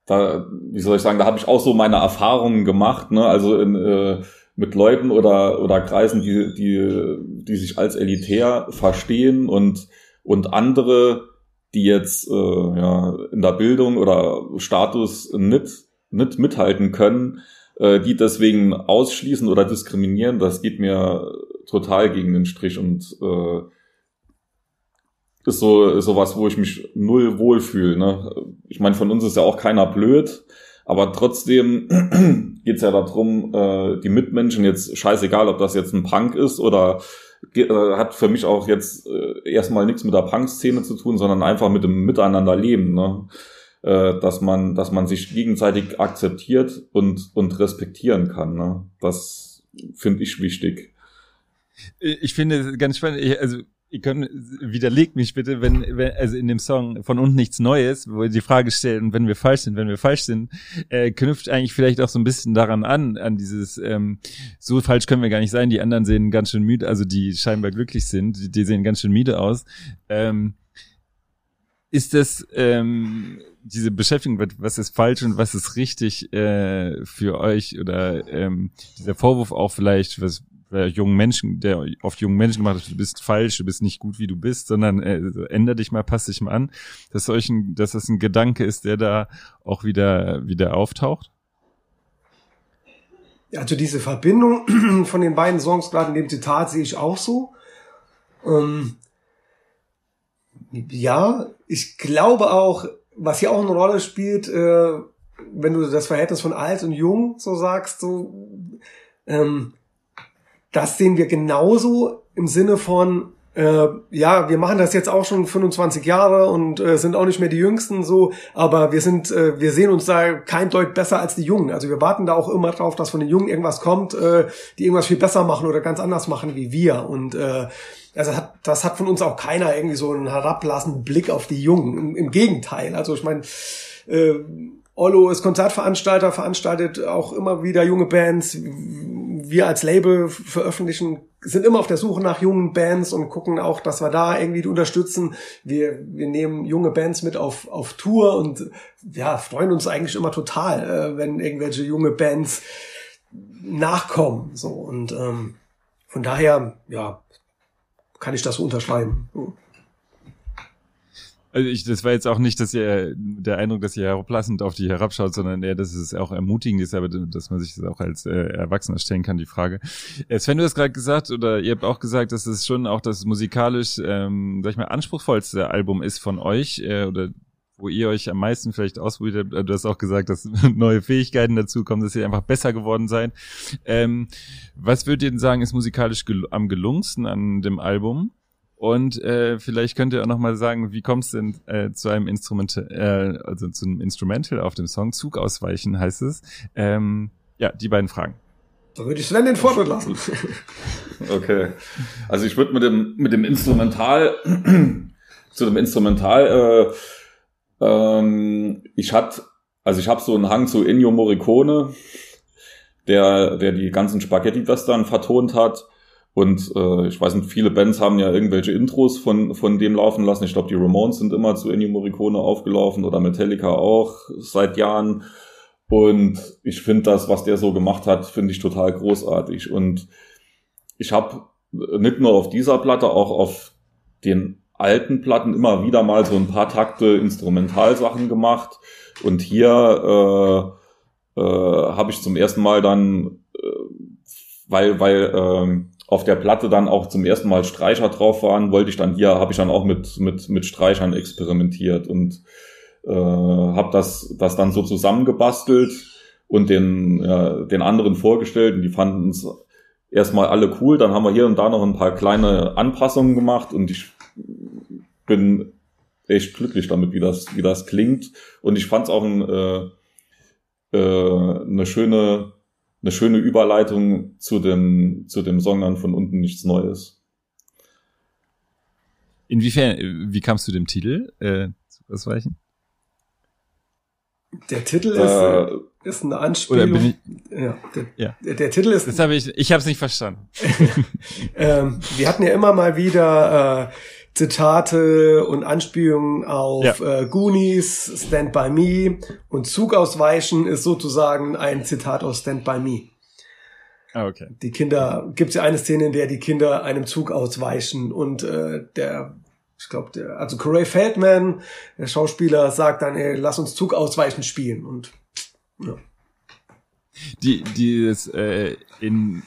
da, wie soll ich sagen, da habe ich auch so meine Erfahrungen gemacht, ne? Also in, äh, mit Leuten oder oder Kreisen, die die die sich als elitär verstehen und und andere die jetzt äh, ja, in der Bildung oder Status nicht, nicht mithalten können, äh, die deswegen ausschließen oder diskriminieren, das geht mir total gegen den Strich und äh, ist so ist sowas, wo ich mich null wohlfühle. Ne? Ich meine, von uns ist ja auch keiner blöd, aber trotzdem geht's ja darum, äh, die Mitmenschen jetzt scheißegal, ob das jetzt ein Punk ist oder hat für mich auch jetzt äh, erstmal nichts mit der Punk-Szene zu tun, sondern einfach mit dem Miteinanderleben, ne? Äh, dass man, dass man sich gegenseitig akzeptiert und und respektieren kann. Ne? Das finde ich wichtig. Ich finde ganz spannend. Also ihr könnt, widerlegt mich bitte, wenn, wenn, also in dem Song von unten nichts Neues, wo ihr die Frage stellen, wenn wir falsch sind, wenn wir falsch sind, äh, knüpft eigentlich vielleicht auch so ein bisschen daran an, an dieses, ähm, so falsch können wir gar nicht sein, die anderen sehen ganz schön müde, also die scheinbar glücklich sind, die, die sehen ganz schön müde aus. Ähm, ist das ähm, diese Beschäftigung, was ist falsch und was ist richtig äh, für euch oder ähm, dieser Vorwurf auch vielleicht, was bei jungen Menschen, der oft jungen Menschen gemacht hat, du bist falsch, du bist nicht gut, wie du bist, sondern äh, änder dich mal, pass dich mal an, dass solch ein, dass das ein Gedanke ist, der da auch wieder wieder auftaucht? Also diese Verbindung von den beiden Songs gerade in dem Zitat sehe ich auch so. Ähm, ja, ich glaube auch, was hier auch eine Rolle spielt, äh, wenn du das Verhältnis von alt und jung so sagst, so ähm, das sehen wir genauso im Sinne von äh, ja, wir machen das jetzt auch schon 25 Jahre und äh, sind auch nicht mehr die Jüngsten so, aber wir sind, äh, wir sehen uns da kein Deut besser als die Jungen. Also wir warten da auch immer drauf, dass von den Jungen irgendwas kommt, äh, die irgendwas viel besser machen oder ganz anders machen wie wir. Und äh, also hat, das hat von uns auch keiner irgendwie so einen herablassenden Blick auf die Jungen. Im, im Gegenteil. Also ich meine, äh, Ollo ist Konzertveranstalter, veranstaltet auch immer wieder junge Bands. Wir als Label veröffentlichen, sind immer auf der Suche nach jungen Bands und gucken auch, dass wir da irgendwie unterstützen. Wir, wir nehmen junge Bands mit auf, auf Tour und ja, freuen uns eigentlich immer total, äh, wenn irgendwelche junge Bands nachkommen. So und ähm, von daher, ja, kann ich das so unterschreiben. Also ich, das war jetzt auch nicht, dass ihr der Eindruck, dass ihr herablassend auf die herabschaut, sondern eher, dass es auch ermutigend ist, aber dass man sich das auch als äh, Erwachsener stellen kann, die Frage. Äh, Sven, du hast gerade gesagt, oder ihr habt auch gesagt, dass es schon auch das musikalisch, ähm, sag ich mal, anspruchsvollste Album ist von euch, äh, oder wo ihr euch am meisten vielleicht ausprobiert habt. Du hast auch gesagt, dass neue Fähigkeiten dazu kommen, dass ihr einfach besser geworden seid. Ähm, was würdet ihr denn sagen, ist musikalisch gel am gelungensten an dem Album? Und äh, vielleicht könnt ihr auch noch mal sagen, wie kommt es denn äh, zu einem Instrument, äh, also zu einem Instrumental auf dem Song? Zug ausweichen heißt es. Ähm, ja, die beiden Fragen. Da würde ich Sven den Vortritt lassen. okay. Also ich würde mit dem mit dem Instrumental zu dem Instrumental äh, ähm, ich hatte also ich habe so einen Hang zu Ennio Morricone, der der die ganzen Spaghetti Western vertont hat und äh, ich weiß nicht, viele Bands haben ja irgendwelche Intros von, von dem laufen lassen. Ich glaube, die Ramones sind immer zu Ennio Morricone aufgelaufen oder Metallica auch seit Jahren. Und ich finde das, was der so gemacht hat, finde ich total großartig. Und ich habe nicht nur auf dieser Platte, auch auf den alten Platten immer wieder mal so ein paar Takte Instrumentalsachen gemacht. Und hier äh, äh, habe ich zum ersten Mal dann, äh, weil, weil äh, auf der Platte dann auch zum ersten Mal Streicher drauf waren, wollte ich dann hier, habe ich dann auch mit, mit, mit Streichern experimentiert und äh, habe das, das dann so zusammengebastelt und den, äh, den anderen vorgestellt und die fanden es erstmal alle cool. Dann haben wir hier und da noch ein paar kleine Anpassungen gemacht und ich bin echt glücklich damit, wie das, wie das klingt. Und ich fand es auch ein, äh, äh, eine schöne eine schöne Überleitung zu dem, zu dem Song dann von unten nichts Neues. Inwiefern, wie kamst du dem Titel äh, zu Ausweichen? Der Titel ist, äh, ist eine Anspielung. ja, der, ja. Der, der, Titel ist. Das habe ich. Ich habe es nicht verstanden. ähm, wir hatten ja immer mal wieder äh, Zitate und Anspielungen auf ja. äh, Goonies, Stand By Me und Zug ausweichen ist sozusagen ein Zitat aus Stand By Me. Ah, okay. Die Kinder, gibt ja eine Szene, in der die Kinder einem Zug ausweichen und äh, der, ich glaube, der, also Corey Feldman, der Schauspieler, sagt dann, ey, lass uns Zug ausweichen spielen und ja. Die, die das äh, in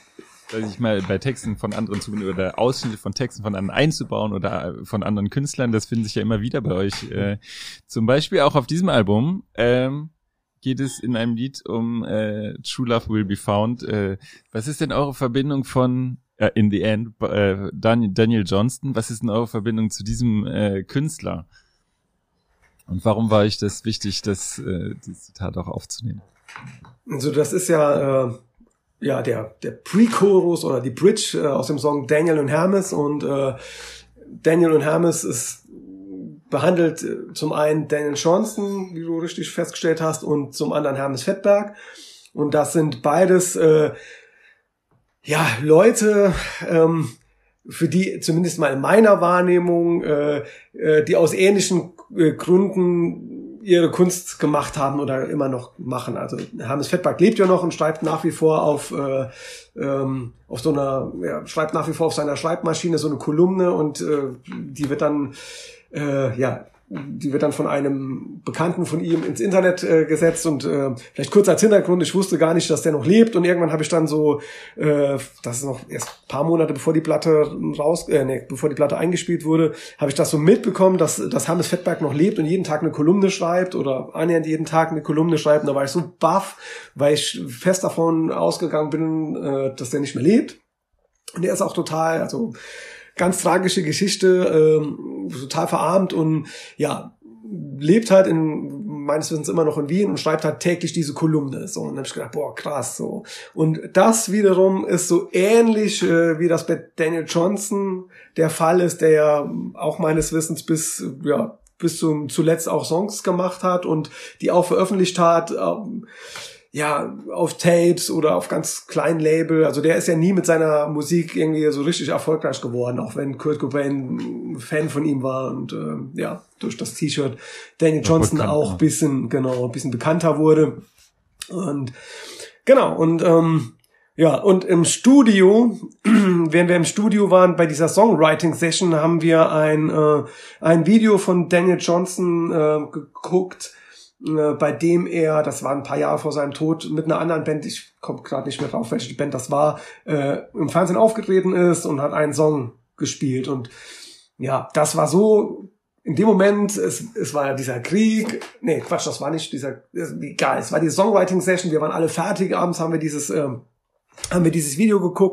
sag ich mal, bei Texten von anderen zu oder Ausschnitte von Texten von anderen einzubauen oder von anderen Künstlern, das finden sich ja immer wieder bei euch. Äh, zum Beispiel auch auf diesem Album ähm, geht es in einem Lied um äh, True Love Will Be Found. Äh, was ist denn eure Verbindung von äh, In the End äh, Daniel, Daniel Johnston? Was ist denn eure Verbindung zu diesem äh, Künstler? Und warum war ich das wichtig, das, äh, dieses Zitat auch aufzunehmen? Also das ist ja äh, ja, der, der Pre-Chorus oder die Bridge äh, aus dem Song Daniel und Hermes und äh, Daniel und Hermes ist behandelt äh, zum einen Daniel Johnston, wie du richtig festgestellt hast, und zum anderen Hermes Fettberg. Und das sind beides äh, ja Leute, ähm, für die zumindest mal in meiner Wahrnehmung, äh, äh, die aus ähnlichen äh, Gründen ihre Kunst gemacht haben oder immer noch machen. Also Hermes Fettberg lebt ja noch und schreibt nach wie vor auf äh, ähm, auf so einer, ja, schreibt nach wie vor auf seiner Schreibmaschine so eine Kolumne und äh, die wird dann äh, ja die wird dann von einem Bekannten von ihm ins Internet äh, gesetzt und äh, vielleicht kurz als Hintergrund, ich wusste gar nicht, dass der noch lebt und irgendwann habe ich dann so, äh, das ist noch erst paar Monate bevor die Platte raus, äh, nee, bevor die Platte eingespielt wurde, habe ich das so mitbekommen, dass, dass Hannes Fettberg noch lebt und jeden Tag eine Kolumne schreibt oder annähernd jeden Tag eine Kolumne schreibt und da war ich so baff, weil ich fest davon ausgegangen bin, äh, dass der nicht mehr lebt. Und der ist auch total, also ganz tragische Geschichte, ähm, total verarmt und ja, lebt halt in meines Wissens immer noch in Wien und schreibt halt täglich diese Kolumne. So, und dann hab ich gedacht, boah, krass, so. Und das wiederum ist so ähnlich, äh, wie das bei Daniel Johnson der Fall ist, der ja auch meines Wissens bis, ja, bis zum zuletzt auch Songs gemacht hat und die auch veröffentlicht hat. Ähm, ja, auf Tapes oder auf ganz kleinen Label. Also der ist ja nie mit seiner Musik irgendwie so richtig erfolgreich geworden, auch wenn Kurt Cobain Fan von ihm war und äh, ja, durch das T-Shirt Danny Johnson bekannt, auch bisschen, genau, bisschen bekannter wurde. Und genau, und ähm, ja, und im Studio, während wir im Studio waren bei dieser Songwriting-Session, haben wir ein, äh, ein Video von Daniel Johnson äh, geguckt, bei dem er, das war ein paar Jahre vor seinem Tod, mit einer anderen Band, ich komme gerade nicht mehr drauf, welche Band das war, äh, im Fernsehen aufgetreten ist und hat einen Song gespielt. Und ja, das war so, in dem Moment, es, es war ja dieser Krieg, nee, Quatsch, das war nicht dieser, egal, es war die Songwriting-Session, wir waren alle fertig, abends haben wir dieses, äh, haben wir dieses Video geguckt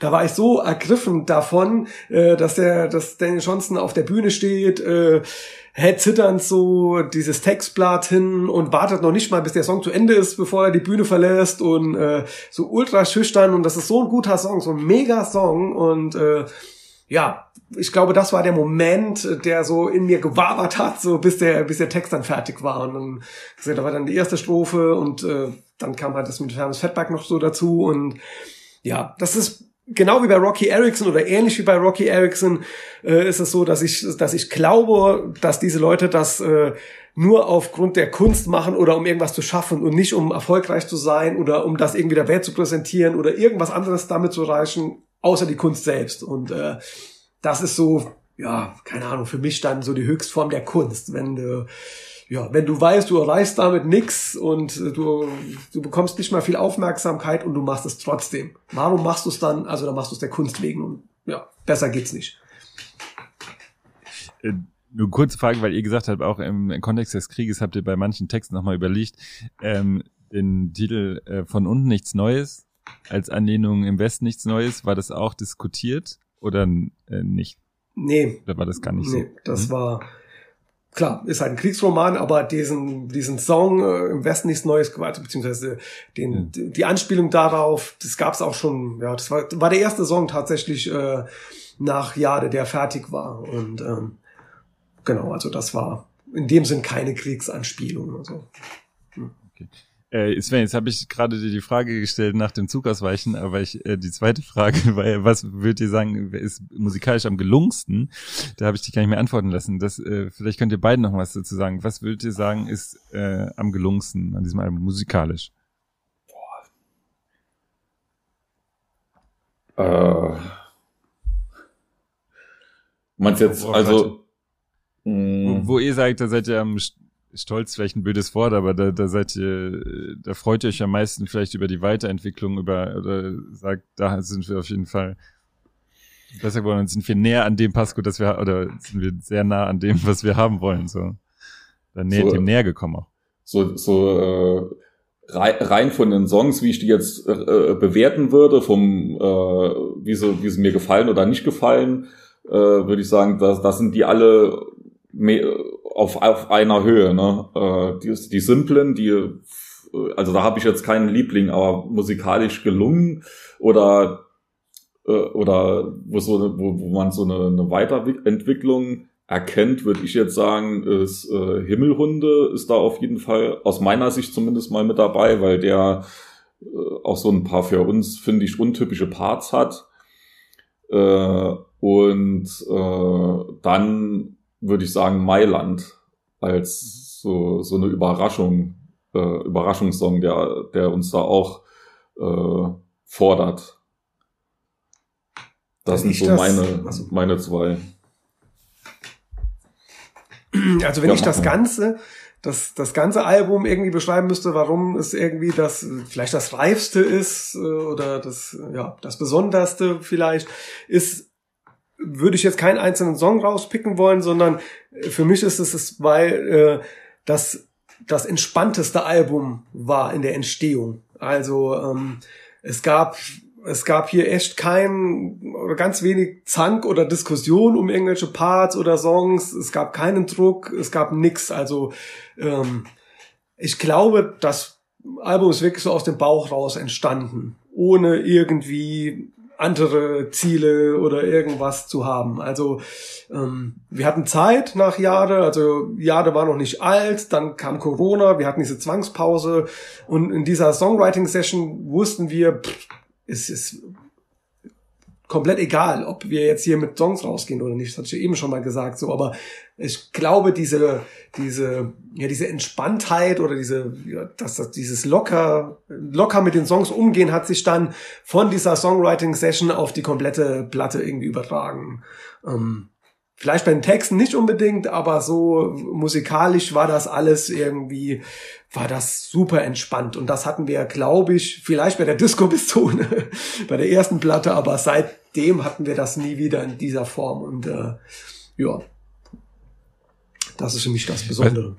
da war ich so ergriffen davon, äh, dass der, dass Daniel Johnson auf der Bühne steht, äh, hält zitternd so dieses Textblatt hin und wartet noch nicht mal, bis der Song zu Ende ist, bevor er die Bühne verlässt und äh, so ultra schüchtern und das ist so ein guter Song, so ein mega Song und äh, ja, ich glaube, das war der Moment, der so in mir gewabert hat, so bis der, bis der Text dann fertig war. Und dann, da war dann die erste Strophe und äh, dann kam halt das mit Hermes Fettback noch so dazu. Und ja, das ist genau wie bei Rocky Erickson oder ähnlich wie bei Rocky Erickson äh, ist es so, dass ich, dass ich glaube, dass diese Leute das äh, nur aufgrund der Kunst machen oder um irgendwas zu schaffen und nicht um erfolgreich zu sein oder um das irgendwie der Welt zu präsentieren oder irgendwas anderes damit zu erreichen, außer die Kunst selbst. Und äh, das ist so, ja, keine Ahnung, für mich dann so die Höchstform der Kunst, wenn du ja, wenn du weißt, du erreichst damit nix und du, du bekommst nicht mal viel Aufmerksamkeit und du machst es trotzdem. Warum machst du es dann? Also da machst du es der Kunst wegen und ja, besser geht's nicht. Äh, nur kurze Frage, weil ihr gesagt habt, auch im, Kontext des Krieges habt ihr bei manchen Texten nochmal überlegt, ähm, den Titel äh, von unten nichts Neues als Anlehnung im Westen nichts Neues, war das auch diskutiert oder äh, nicht? Nee. Oder war das gar nicht nee, so? Das hm? war klar, ist halt ein Kriegsroman, aber diesen, diesen Song äh, im Westen nichts Neues gewartet, beziehungsweise den, ja. die Anspielung darauf, das gab's auch schon, ja, das war, war der erste Song tatsächlich äh, nach Jade, der fertig war. Und ähm, genau, also das war in dem Sinn keine Kriegsanspielung. Also. Hm. Okay. Äh, Sven, jetzt habe ich gerade dir die Frage gestellt nach dem Zugausweichen, aber ich, äh, die zweite Frage war, was würdet ihr sagen, ist musikalisch am gelungensten? Da habe ich dich gar nicht mehr antworten lassen. Das, äh, vielleicht könnt ihr beiden noch was dazu sagen. Was würdet ihr sagen, ist äh, am gelungensten an diesem Album musikalisch? Boah. Äh, meinst jetzt, also... Wo, wo ihr sagt, da seid ihr am stolz vielleicht ein blödes Wort, aber da, da seid ihr, da freut ihr euch am meisten vielleicht über die Weiterentwicklung, über, oder sagt, da sind wir auf jeden Fall besser geworden und sind wir näher an dem Pasco, dass wir, oder sind wir sehr nah an dem, was wir haben wollen, so. Dann näher, so, dem näher gekommen auch. So, so, äh, rein von den Songs, wie ich die jetzt äh, bewerten würde, vom, äh, wie sie, wie sie mir gefallen oder nicht gefallen, äh, würde ich sagen, da, da sind die alle auf, auf einer Höhe. Ne? Äh, die, die simplen, die, also da habe ich jetzt keinen Liebling, aber musikalisch gelungen oder äh, oder wo so wo, wo man so eine, eine Weiterentwicklung erkennt, würde ich jetzt sagen, ist äh, Himmelhunde ist da auf jeden Fall aus meiner Sicht zumindest mal mit dabei, weil der äh, auch so ein paar für uns finde ich untypische Parts hat. Äh, Und äh, dann würde ich sagen Mailand als so, so eine Überraschung, äh, Überraschungssong, der, der uns da auch äh, fordert. Das wenn sind so das, meine, also, meine zwei. Also wenn ja, ich das Ganze, das, das ganze Album irgendwie beschreiben müsste, warum es irgendwie das, vielleicht das reifste ist äh, oder das, ja, das besonderste vielleicht, ist würde ich jetzt keinen einzelnen Song rauspicken wollen, sondern äh, für mich ist es, weil äh, das das entspannteste Album war in der Entstehung. Also ähm, es gab es gab hier echt kein oder ganz wenig Zank oder Diskussion um irgendwelche Parts oder Songs. Es gab keinen Druck, es gab nix. Also ähm, ich glaube, das Album ist wirklich so aus dem Bauch raus entstanden, ohne irgendwie andere Ziele oder irgendwas zu haben. Also ähm, wir hatten Zeit nach Jahre, also Jahre war noch nicht alt, dann kam Corona, wir hatten diese Zwangspause. Und in dieser Songwriting-Session wussten wir, pff, es ist komplett egal, ob wir jetzt hier mit Songs rausgehen oder nicht. Das hatte ich eben schon mal gesagt, so. Aber ich glaube, diese, diese, ja, diese Entspanntheit oder diese, ja, dass das, dieses locker, locker mit den Songs umgehen hat sich dann von dieser Songwriting-Session auf die komplette Platte irgendwie übertragen. Ähm, Vielleicht bei den Texten nicht unbedingt, aber so musikalisch war das alles irgendwie, war das super entspannt. Und das hatten wir, glaube ich, vielleicht bei der Disco-Pistole, bei der ersten Platte, aber seitdem hatten wir das nie wieder in dieser Form. Und äh, ja, das ist für mich das Besondere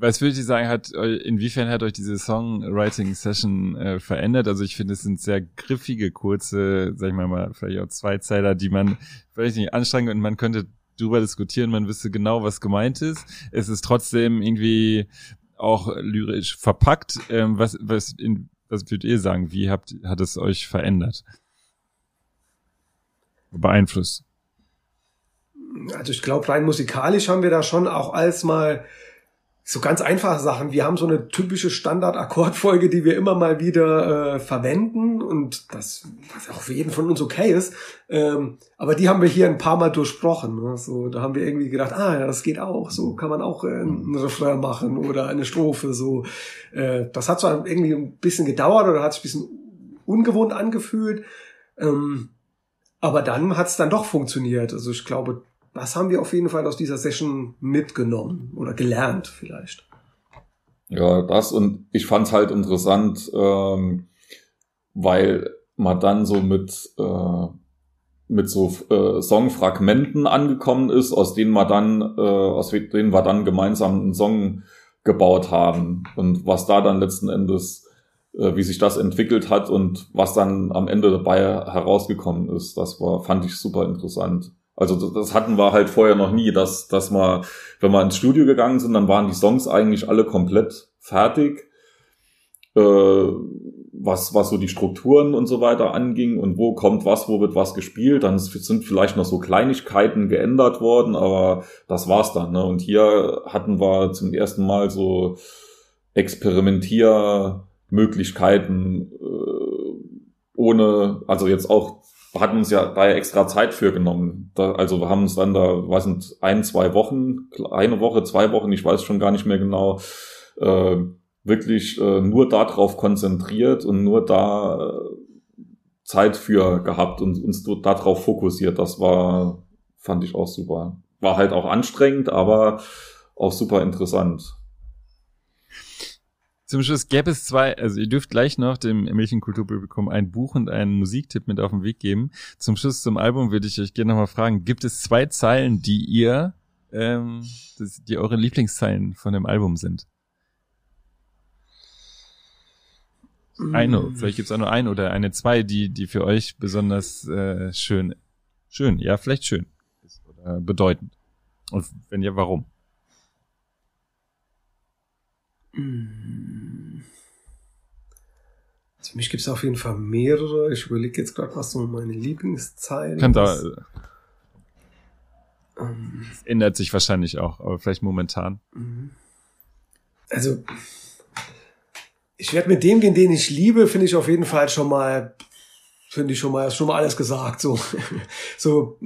was würde ich sagen, hat inwiefern hat euch diese Songwriting-Session äh, verändert? Also ich finde, es sind sehr griffige, kurze, sag ich mal, mal vielleicht auch Zweizeiler, die man vielleicht nicht anstrengen und man könnte drüber diskutieren, man wüsste genau, was gemeint ist. Es ist trotzdem irgendwie auch lyrisch verpackt. Ähm, was, was, in, was würdet ihr sagen? Wie habt, hat es euch verändert? Beeinflusst? Also ich glaube, rein musikalisch haben wir da schon auch als mal so ganz einfache Sachen. Wir haben so eine typische Standard-Akkordfolge, die wir immer mal wieder äh, verwenden und das, was auch für jeden von uns okay ist. Ähm, aber die haben wir hier ein paar Mal durchbrochen. Ne? So, da haben wir irgendwie gedacht, ah ja, das geht auch. So kann man auch äh, einen Refrain machen oder eine Strophe. So, äh, das hat so irgendwie ein bisschen gedauert oder hat sich ein bisschen ungewohnt angefühlt. Ähm, aber dann hat es dann doch funktioniert. Also ich glaube, was haben wir auf jeden Fall aus dieser Session mitgenommen oder gelernt vielleicht? Ja, das und ich fand es halt interessant, ähm, weil man dann so mit, äh, mit so äh, Songfragmenten angekommen ist, aus denen man dann, äh, aus denen wir dann gemeinsam einen Song gebaut haben und was da dann letzten Endes, wie sich das entwickelt hat und was dann am Ende dabei herausgekommen ist, das war, fand ich super interessant. Also das hatten wir halt vorher noch nie, dass, dass wir, wenn wir ins Studio gegangen sind, dann waren die Songs eigentlich alle komplett fertig, äh, was, was so die Strukturen und so weiter anging und wo kommt was, wo wird was gespielt. Dann sind vielleicht noch so Kleinigkeiten geändert worden, aber das war's dann. Ne? Und hier hatten wir zum ersten Mal so Experimentiermöglichkeiten äh, ohne, also jetzt auch hatten uns ja da extra Zeit für genommen. Da, also wir haben uns dann da, weiß nicht, ein, zwei Wochen, eine Woche, zwei Wochen, ich weiß schon gar nicht mehr genau, äh, wirklich äh, nur darauf konzentriert und nur da äh, Zeit für gehabt und uns darauf fokussiert. Das war, fand ich auch super. War halt auch anstrengend, aber auch super interessant. Zum Schluss gäbe es zwei, also ihr dürft gleich noch dem Mädchenkulturpublikum ein Buch und einen Musiktipp mit auf den Weg geben. Zum Schluss zum Album würde ich euch gerne nochmal fragen, gibt es zwei Zeilen, die ihr, ähm, das, die eure Lieblingszeilen von dem Album sind? Eine, mm. vielleicht gibt es auch nur eine oder eine, zwei, die, die für euch besonders äh, schön, schön, ja, vielleicht schön ist oder bedeutend. Und wenn ja, warum? Also für mich gibt es auf jeden Fall mehrere. Ich überlege jetzt gerade, was so meine Lieblingszeilen Kann da, ähm, ändert sich wahrscheinlich auch, aber vielleicht momentan. Mhm. Also, ich werde mit dem gehen, den ich liebe, finde ich auf jeden Fall schon mal finde ich schon mal, ist schon mal alles gesagt. So, so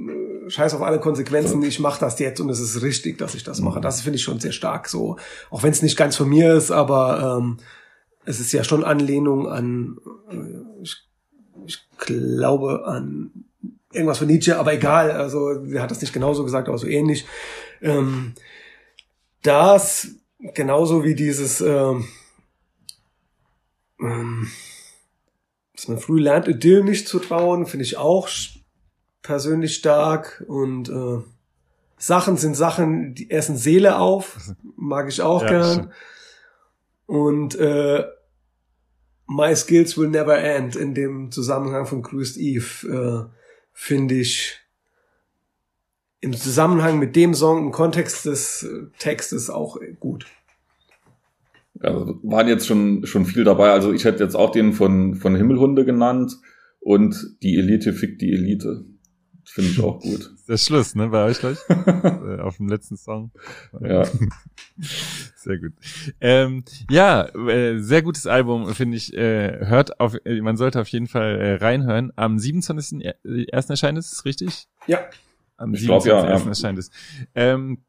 scheiß auf alle Konsequenzen. Ich mache das jetzt und es ist richtig, dass ich das mache. Das finde ich schon sehr stark. So, auch wenn es nicht ganz von mir ist, aber ähm, es ist ja schon Anlehnung an, äh, ich, ich glaube an irgendwas von Nietzsche, aber egal. Also er hat das nicht genauso gesagt, aber so ähnlich. Ähm, das genauso wie dieses ähm, ähm, dass man früh lernt, Idyll nicht zu trauen, finde ich auch persönlich stark. Und äh, Sachen sind Sachen, die essen Seele auf, mag ich auch ja, gern. Und äh, My Skills Will Never End in dem Zusammenhang von Grüßt Eve äh, finde ich im Zusammenhang mit dem Song im Kontext des äh, Textes auch gut. Also waren jetzt schon, schon viel dabei. Also ich hätte jetzt auch den von, von Himmelhunde genannt und die Elite fickt die Elite. Finde ich auch gut. Der Schluss, ne, bei euch gleich? Äh, auf dem letzten Song. Ja. Sehr gut. Ähm, ja, äh, sehr gutes Album, finde ich. Äh, hört auf, äh, man sollte auf jeden Fall äh, reinhören. Am 27.01. erscheint es, richtig? Ja. Am 27.01. Ja, ja. erscheint es. Ähm,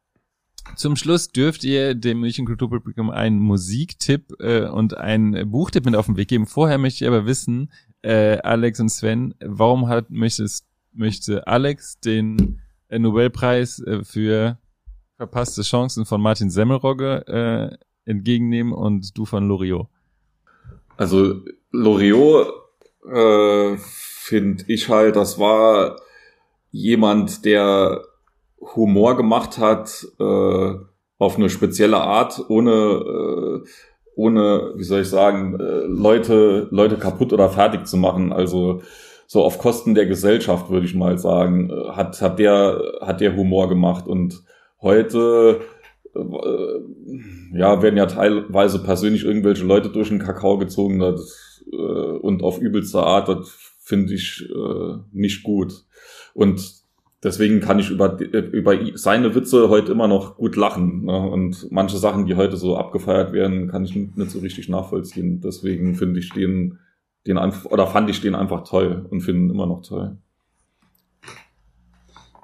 zum Schluss dürft ihr dem München Kulturpublikum einen Musiktipp äh, und einen Buchtipp mit auf den Weg geben. Vorher möchte ich aber wissen, Alex und Sven, warum hat möchtest, möchte Alex den äh, Nobelpreis äh, für verpasste Chancen von Martin Semmelrogge äh, entgegennehmen und du von Loriot? Also Loriot äh, finde ich halt, das war jemand, der Humor gemacht hat äh, auf eine spezielle Art, ohne äh, ohne, wie soll ich sagen, Leute Leute kaputt oder fertig zu machen. Also so auf Kosten der Gesellschaft würde ich mal sagen, äh, hat hat der hat der Humor gemacht und heute äh, ja werden ja teilweise persönlich irgendwelche Leute durch den Kakao gezogen das, äh, und auf übelste Art. Das finde ich äh, nicht gut und deswegen kann ich über, über seine Witze heute immer noch gut lachen. Ne? Und manche Sachen, die heute so abgefeiert werden, kann ich nicht so richtig nachvollziehen. Deswegen finde ich den, den einfach, oder fand ich den einfach toll und finde ihn immer noch toll.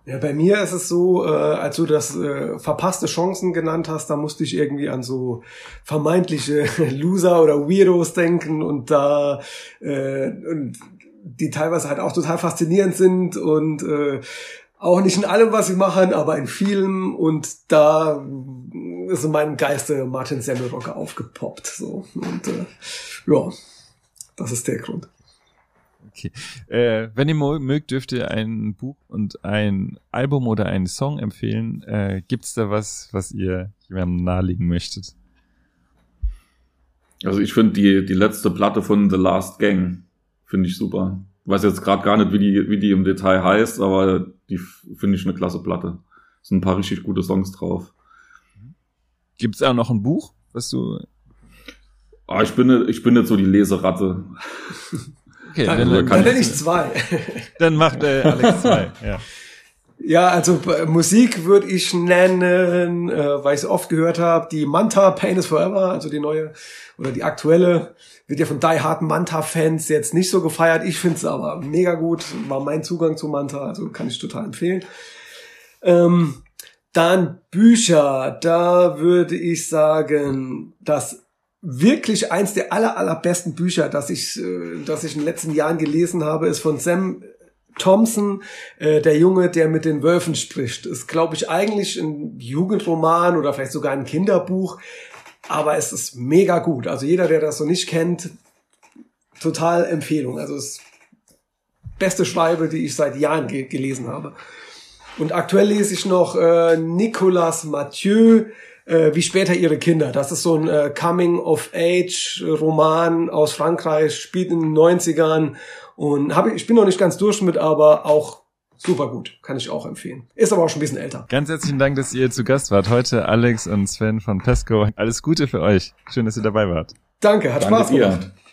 Ja, bei mir ist es so, äh, als du das äh, verpasste Chancen genannt hast, da musste ich irgendwie an so vermeintliche Loser oder Weirdos denken und da äh, und die teilweise halt auch total faszinierend sind und äh, auch nicht in allem, was sie machen, aber in vielem. Und da ist in meinem Geiste Martin Semmelrocker aufgepoppt. So. Und äh, ja, das ist der Grund. Okay. Äh, wenn ihr mögt, dürft ihr ein Buch und ein Album oder einen Song empfehlen. Äh, Gibt es da was, was ihr jemandem nahelegen möchtet? Also ich finde die, die letzte Platte von The Last Gang, finde ich super weiß jetzt gerade gar nicht, wie die, wie die im Detail heißt, aber die finde ich eine klasse Platte. Sind ein paar richtig gute Songs drauf. Gibt es auch noch ein Buch, was du. Ah, ich bin, ich bin jetzt so die Leseratte. Okay, dann, dann, dann nenne ich zwei. Dann macht äh, Alex zwei, ja. Ja, also äh, Musik würde ich nennen, äh, weil ich es oft gehört habe, die Manta Pain is Forever, also die neue oder die aktuelle, wird ja von Die Hard Manta-Fans jetzt nicht so gefeiert. Ich finde es aber mega gut, war mein Zugang zu Manta, also kann ich total empfehlen. Ähm, dann Bücher, da würde ich sagen, dass wirklich eins der aller, allerbesten Bücher, das ich, äh, das ich in den letzten Jahren gelesen habe, ist von Sam Thompson, äh, der Junge, der mit den Wölfen spricht, ist, glaube ich, eigentlich ein Jugendroman oder vielleicht sogar ein Kinderbuch, aber es ist mega gut. Also jeder, der das so nicht kennt, total Empfehlung. Also es ist beste Schreibe, die ich seit Jahren ge gelesen habe. Und aktuell lese ich noch äh, Nicolas Mathieu, äh, wie später ihre Kinder. Das ist so ein äh, Coming-of-Age-Roman aus Frankreich, spielt in den 90ern und hab, ich bin noch nicht ganz durch mit, aber auch super gut. Kann ich auch empfehlen. Ist aber auch schon ein bisschen älter. Ganz herzlichen Dank, dass ihr zu Gast wart. Heute Alex und Sven von Pesco. Alles Gute für euch. Schön, dass ihr dabei wart. Danke, hat Danke Spaß gemacht. Ihr.